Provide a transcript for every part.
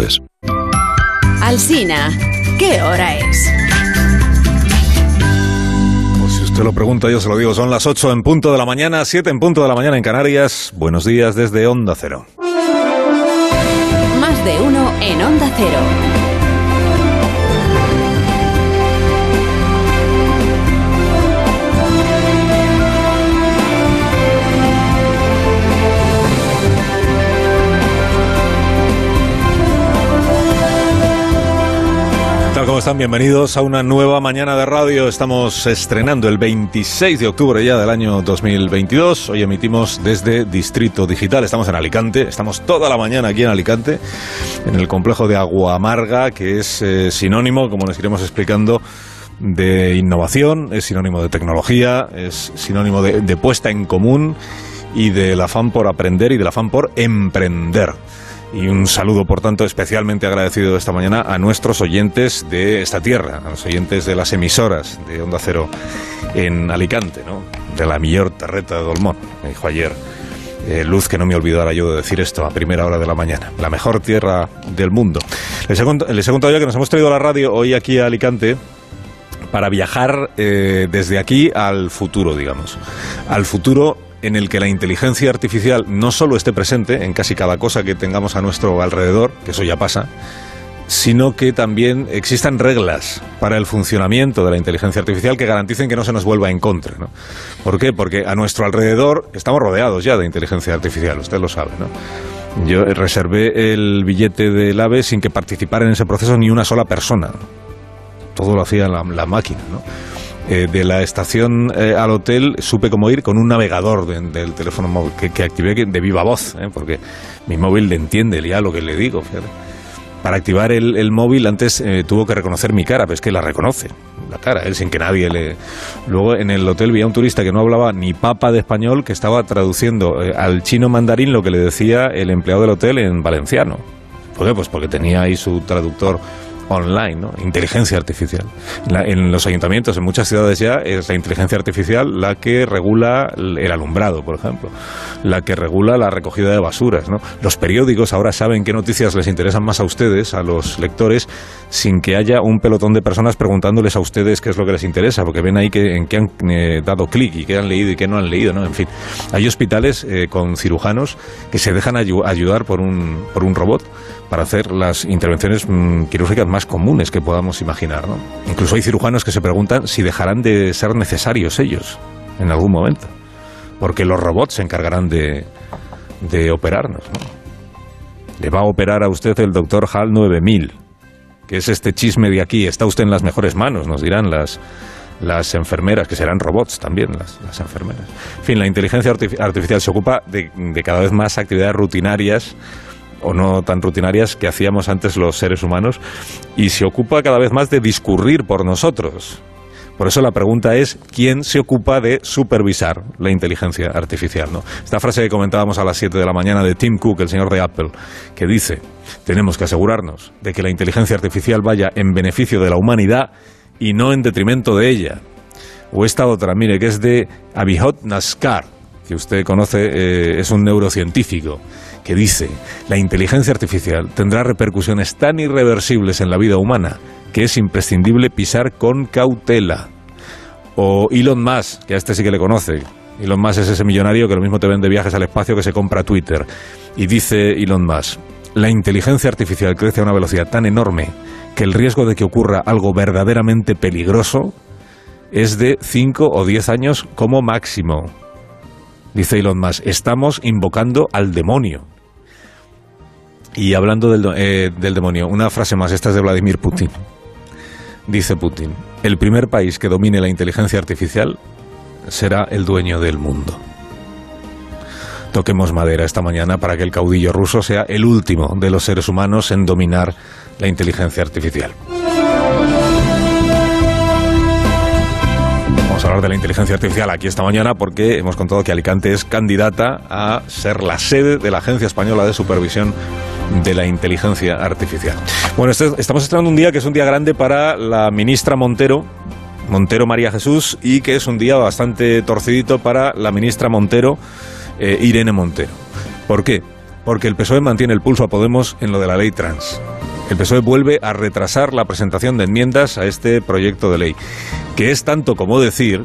onda0es. Alsina, ¿qué hora es? Pues si usted lo pregunta, yo se lo digo. Son las 8 en punto de la mañana, 7 en punto de la mañana en Canarias. Buenos días desde Onda Cero. Más de uno en Onda Cero. Están? Bienvenidos a una nueva mañana de radio. Estamos estrenando el 26 de octubre ya del año 2022. Hoy emitimos desde Distrito Digital. Estamos en Alicante. Estamos toda la mañana aquí en Alicante, en el complejo de Agua Amarga, que es eh, sinónimo, como les iremos explicando, de innovación, es sinónimo de tecnología, es sinónimo de, de puesta en común y del afán por aprender y del afán por emprender. Y un saludo, por tanto, especialmente agradecido esta mañana a nuestros oyentes de esta tierra, a los oyentes de las emisoras de Onda Cero en Alicante, ¿no? de la mejor terreta de Dolmón, me dijo ayer. eh, Luz, que no me olvidara yo de decir esto a primera hora de la mañana. La mejor tierra del mundo. Les he, les he contado ya que nos hemos traído a la radio hoy aquí a Alicante para viajar eh, desde aquí al futuro, digamos. Al futuro en el que la inteligencia artificial no solo esté presente en casi cada cosa que tengamos a nuestro alrededor, que eso ya pasa, sino que también existan reglas para el funcionamiento de la inteligencia artificial que garanticen que no se nos vuelva en contra. ¿no? ¿Por qué? Porque a nuestro alrededor estamos rodeados ya de inteligencia artificial, usted lo sabe. ¿no? Yo reservé el billete del AVE sin que participara en ese proceso ni una sola persona todo lo hacía la, máquina, ¿no? Eh, de la estación eh, al hotel supe cómo ir con un navegador de- del teléfono móvil que, que activé de viva voz, ¿eh? porque mi móvil le entiende ya lo que le digo. fíjate. Para activar el, el móvil antes eh, tuvo que reconocer mi cara, pero es que la reconoce, la cara, él sin que nadie le... Luego en el hotel vi a un turista que no hablaba ni papa de español que estaba traduciendo eh, al chino mandarín lo que le decía el empleado del hotel en valenciano. ¿Por qué? Pues porque tenía ahí su traductor online, ¿no? Inteligencia artificial. La- en los ayuntamientos, en muchas ciudades ya, es la inteligencia artificial la que regula el alumbrado, por ejemplo, la que regula la recogida de basuras, ¿no? Los periódicos ahora saben qué noticias les interesan más a ustedes, a los lectores, sin que haya un pelotón de personas preguntándoles a ustedes qué es lo que les interesa, porque ven ahí que, en qué han eh, dado clic y qué han leído y qué no han leído, ¿no? En fin, hay hospitales eh, con cirujanos que se dejan ayu- ayudar por un, por un robot para hacer las intervenciones mm, quirúrgicas más comunes que podamos imaginar. ¿no? Incluso hay cirujanos que se preguntan si dejarán de ser necesarios ellos en algún momento, porque los robots se encargarán de, de operarnos. ¿no? Le va a operar a usted el doctor HAL 9000, que es este chisme de aquí. Está usted en las mejores manos, nos dirán las, las enfermeras, que serán robots también, las, las enfermeras. En fin, la inteligencia artifi- artificial se ocupa de, de cada vez más actividades rutinarias o no tan rutinarias que hacíamos antes los seres humanos y se ocupa cada vez más de discurrir por nosotros. Por eso la pregunta es, ¿quién se ocupa de supervisar la inteligencia artificial? ¿no? Esta frase que comentábamos a las 7 de la mañana de Tim Cook, el señor de Apple, que dice, tenemos que asegurarnos de que la inteligencia artificial vaya en beneficio de la humanidad y no en detrimento de ella. O esta otra, mire, que es de Abhijot Naskar, que usted conoce, eh, es un neurocientífico, que dice, la inteligencia artificial tendrá repercusiones tan irreversibles en la vida humana que es imprescindible pisar con cautela. O Elon Musk, que a este sí que le conoce. Elon Musk es ese millonario que lo mismo te vende viajes al espacio que se compra Twitter. Y dice Elon Musk, la inteligencia artificial crece a una velocidad tan enorme que el riesgo de que ocurra algo verdaderamente peligroso es de 5 o 10 años como máximo. Dice Elon Musk, estamos invocando al demonio. Y hablando del, eh, del demonio, una frase más, esta es de Vladimir Putin. Dice Putin, el primer país que domine la inteligencia artificial será el dueño del mundo. Toquemos madera esta mañana para que el caudillo ruso sea el último de los seres humanos en dominar la inteligencia artificial. Vamos a hablar de la inteligencia artificial aquí esta mañana porque hemos contado que Alicante es candidata a ser la sede de la Agencia Española de Supervisión de la Inteligencia Artificial. Bueno, este- estamos estrenando un día que es un día grande para la ministra Montero, Montero María Jesús, y que es un día bastante torcidito para la ministra Montero, eh, Irene Montero. ¿Por qué? porque el PSOE mantiene el pulso a Podemos en lo de la ley trans. El PSOE vuelve a retrasar la presentación de enmiendas a este proyecto de ley, que es tanto como decir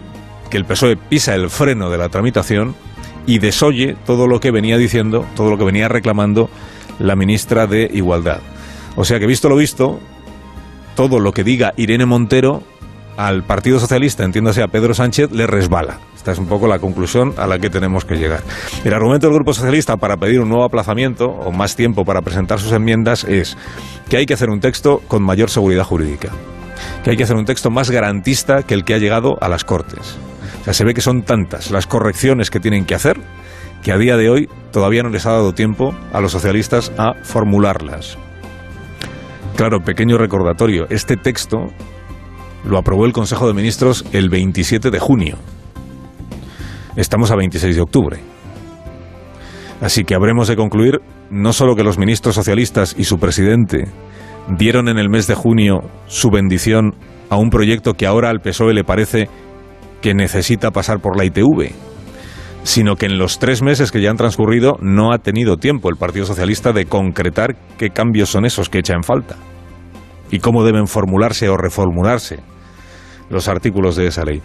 que el PSOE pisa el freno de la tramitación y desoye todo lo que venía diciendo, todo lo que venía reclamando la ministra de Igualdad. O sea que visto lo visto, todo lo que diga Irene Montero al Partido Socialista, entiéndase a Pedro Sánchez, le resbala. Esta es un poco la conclusión a la que tenemos que llegar. El argumento del Grupo Socialista para pedir un nuevo aplazamiento o más tiempo para presentar sus enmiendas es que hay que hacer un texto con mayor seguridad jurídica, que hay que hacer un texto más garantista que el que ha llegado a las Cortes. O sea, se ve que son tantas las correcciones que tienen que hacer que a día de hoy todavía no les ha dado tiempo a los socialistas a formularlas. Claro, pequeño recordatorio, este texto lo aprobó el Consejo de Ministros el 27 de junio. Estamos a 26 de octubre. Así que habremos de concluir no solo que los ministros socialistas y su presidente dieron en el mes de junio su bendición a un proyecto que ahora al PSOE le parece que necesita pasar por la ITV, sino que en los tres meses que ya han transcurrido no ha tenido tiempo el Partido Socialista de concretar qué cambios son esos que echa en falta y cómo deben formularse o reformularse los artículos de esa ley.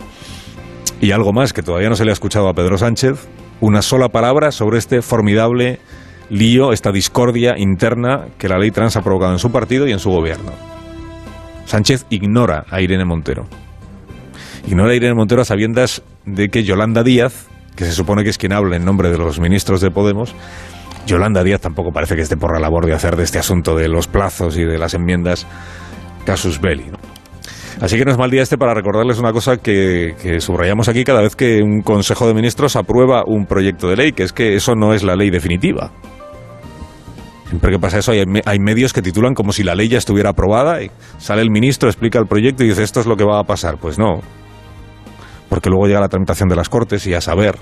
Y algo más que todavía no se le ha escuchado a Pedro Sánchez, una sola palabra sobre este formidable lío, esta discordia interna que la ley trans ha provocado en su partido y en su gobierno. Sánchez ignora a Irene Montero. Ignora a Irene Montero a sabiendas de que Yolanda Díaz, que se supone que es quien habla en nombre de los ministros de Podemos, Yolanda Díaz tampoco parece que esté por la labor de hacer de este asunto de los plazos y de las enmiendas casus belli. Así que no es mal día este para recordarles una cosa que, subrayamos aquí cada vez que un Consejo de Ministros aprueba un proyecto de ley, que es que eso no es la ley definitiva. Siempre que pasa eso hay, medios que titulan como si la ley ya estuviera aprobada y sale el ministro, explica el proyecto y dice esto es lo que va a pasar. Pues no, porque luego llega la tramitación de las Cortes y a saber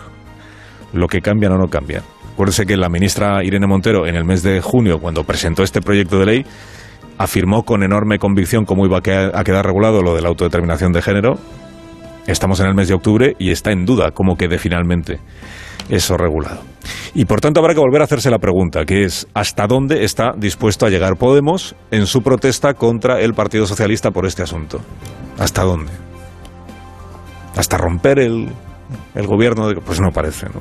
lo que cambian o no cambian. Acuérdese que la ministra Irene Montero en el mes de junio, cuando presentó este proyecto de ley, afirmó con enorme convicción cómo iba a quedar regulado lo de la autodeterminación de género. Estamos en el mes de octubre y está en duda cómo quede finalmente eso regulado. Y por tanto habrá que volver a hacerse la pregunta, que es ¿hasta dónde está dispuesto a llegar Podemos en su protesta contra el Partido Socialista por este asunto? ¿Hasta dónde? ¿Hasta romper el, el gobierno? De, pues no parece, ¿no?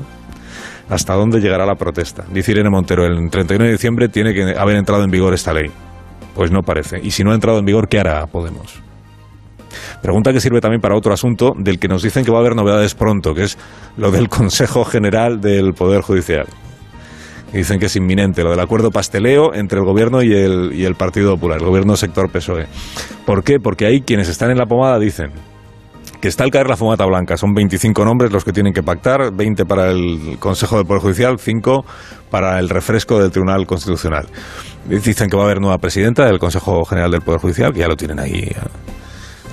¿Hasta dónde llegará la protesta? Dice Irene Montero, el 31 de diciembre tiene que haber entrado en vigor esta ley. Pues no parece. Y si no ha entrado en vigor, ¿qué hará Podemos? Pregunta que sirve también para otro asunto del que nos dicen que va a haber novedades pronto, que es lo del Consejo General del Poder Judicial. Dicen que es inminente, lo del acuerdo pasteleo entre el gobierno y el, y el Partido Popular, el gobierno sector PSOE. ¿Por qué? Porque ahí quienes están en la pomada dicen está al caer la fumata blanca. Son 25 nombres los que tienen que pactar, 20 para el Consejo del Poder Judicial, 5 para el refresco del Tribunal Constitucional. Dicen que va a haber nueva presidenta del Consejo General del Poder Judicial, que ya lo tienen ahí. Eh,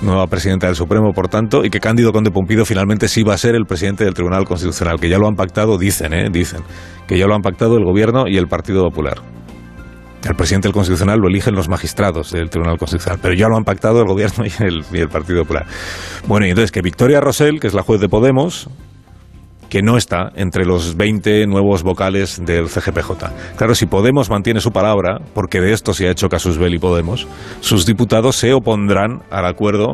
nueva presidenta del Supremo, por tanto, y que Cándido Conde Pumpido finalmente sí va a ser el presidente del Tribunal Constitucional, que ya lo han pactado, dicen, ¿eh? dicen, que ya lo han pactado el Gobierno y el Partido Popular. El presidente del Constitucional lo eligen los magistrados del Tribunal Constitucional, pero ya lo han pactado el Gobierno y el, Partido Popular. Bueno, y entonces que Victoria Rosell, que es la juez de Podemos, que no está entre los 20 nuevos vocales del CGPJ. Claro, si Podemos mantiene su palabra, porque de esto se ha hecho Casus Belli Podemos, sus diputados se opondrán al acuerdo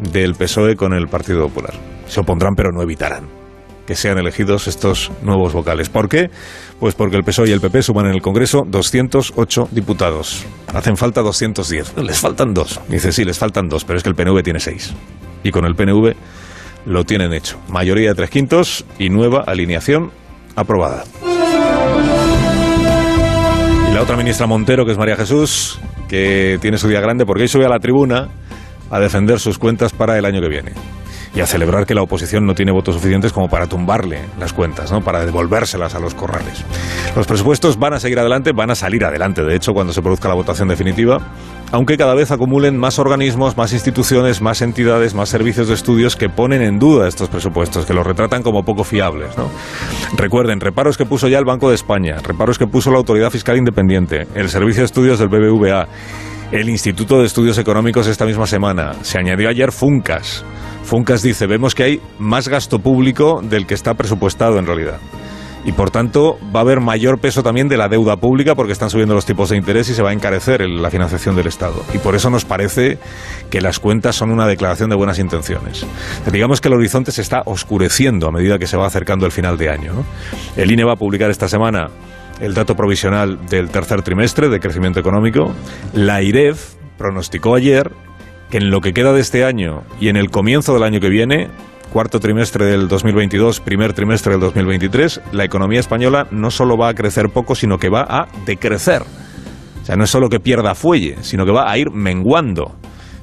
del PSOE con el Partido Popular. Se opondrán, pero no evitarán que sean elegidos estos nuevos vocales. ¿Por qué? Pues porque el PSOE y el PP suman en el Congreso 208 diputados. Hacen falta 210. Les faltan dos. Dice, sí, les faltan dos, pero es que el PNV tiene seis. Y con el PNV lo tienen hecho. Mayoría de tres quintos y nueva alineación aprobada. Y la otra ministra Montero, que es María Jesús, que tiene su día grande porque hoy sube a la tribuna a defender sus cuentas para el año que viene y a celebrar que la oposición no tiene votos suficientes como para tumbarle las cuentas, ¿no? para devolvérselas a los corrales. Los presupuestos van a seguir adelante, van a salir adelante, de hecho, cuando se produzca la votación definitiva, aunque cada vez acumulen más organismos, más instituciones, más entidades, más servicios de estudios que ponen en duda estos presupuestos, que los retratan como poco fiables. Recuerden, reparos que puso ya el Banco de España, reparos que puso la Autoridad Fiscal Independiente, el Servicio de Estudios del BBVA, el Instituto de Estudios Económicos esta misma semana, se añadió ayer Funcas, Funcas dice, vemos que hay más gasto público del que está presupuestado en realidad. y por tanto va a haber mayor peso también de la deuda pública porque están subiendo los tipos de interés y se va a encarecer la financiación del Estado. Y por eso nos parece que las cuentas son una declaración de buenas intenciones. Digamos que el horizonte se está oscureciendo a medida que se va acercando el final de año. El INE va a publicar esta semana el dato provisional del tercer trimestre de crecimiento económico. La IREF pronosticó ayer que en lo que queda de este año y en el comienzo del año que viene cuarto trimestre del 2022, primer trimestre del 2023, la economía española no solo va a crecer poco, sino que va a decrecer. O sea, no es solo que pierda fuelle, sino que va a ir menguando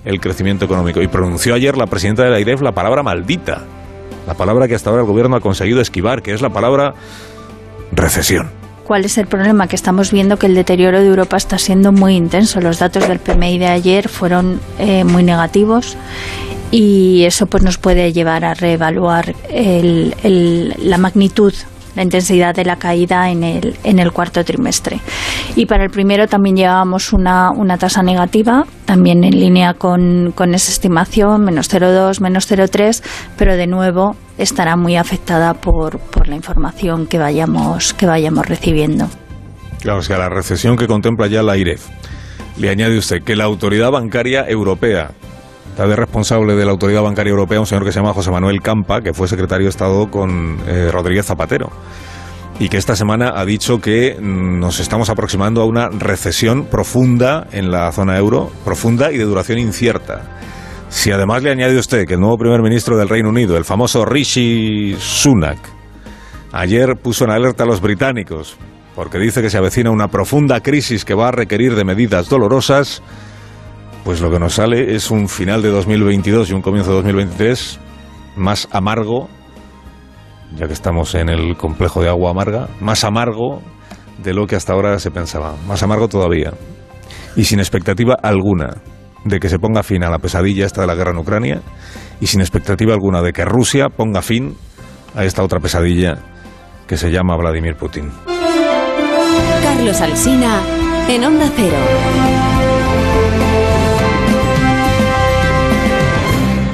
el crecimiento económico. Y pronunció ayer la presidenta de la IREF la palabra maldita, la palabra que hasta ahora el gobierno ha conseguido esquivar, que es la palabra recesión. ¿Cuál es el problema? Que estamos viendo que el deterioro de Europa está siendo muy intenso. Los datos del PMI de ayer fueron eh, muy negativos y eso pues nos puede llevar a reevaluar la magnitud la intensidad de la caída en el, el cuarto trimestre. Y para el primero también llevábamos una, una tasa negativa, también en línea con, con esa estimación, menos 0,2, menos 0,3, pero de nuevo estará muy afectada por, por la información que vayamos, que vayamos recibiendo. Claro, o sea, la recesión que contempla ya la IREF. Le añade usted que la Autoridad Bancaria Europea Está de responsable de la Autoridad Bancaria Europea un señor que se llama José Manuel Campa, que fue secretario de Estado con eh, Rodríguez Zapatero y que esta semana ha dicho que nos estamos aproximando a una recesión profunda en la zona euro, profunda y de duración incierta. Si además le añade usted que el nuevo primer ministro del Reino Unido, el famoso Rishi Sunak, ayer puso en alerta a los británicos porque dice que se avecina una profunda crisis que va a requerir de medidas dolorosas, pues lo que nos sale es un final de 2022 y un comienzo de 2023 más amargo, ya que estamos en el complejo de agua amarga, más amargo de lo que hasta ahora se pensaba, más amargo todavía, y sin expectativa alguna de que se ponga fin a la pesadilla esta de la guerra en Ucrania, y sin expectativa alguna de que Rusia ponga fin a esta otra pesadilla que se llama Vladimir Putin. Carlos Alsina en Onda Cero.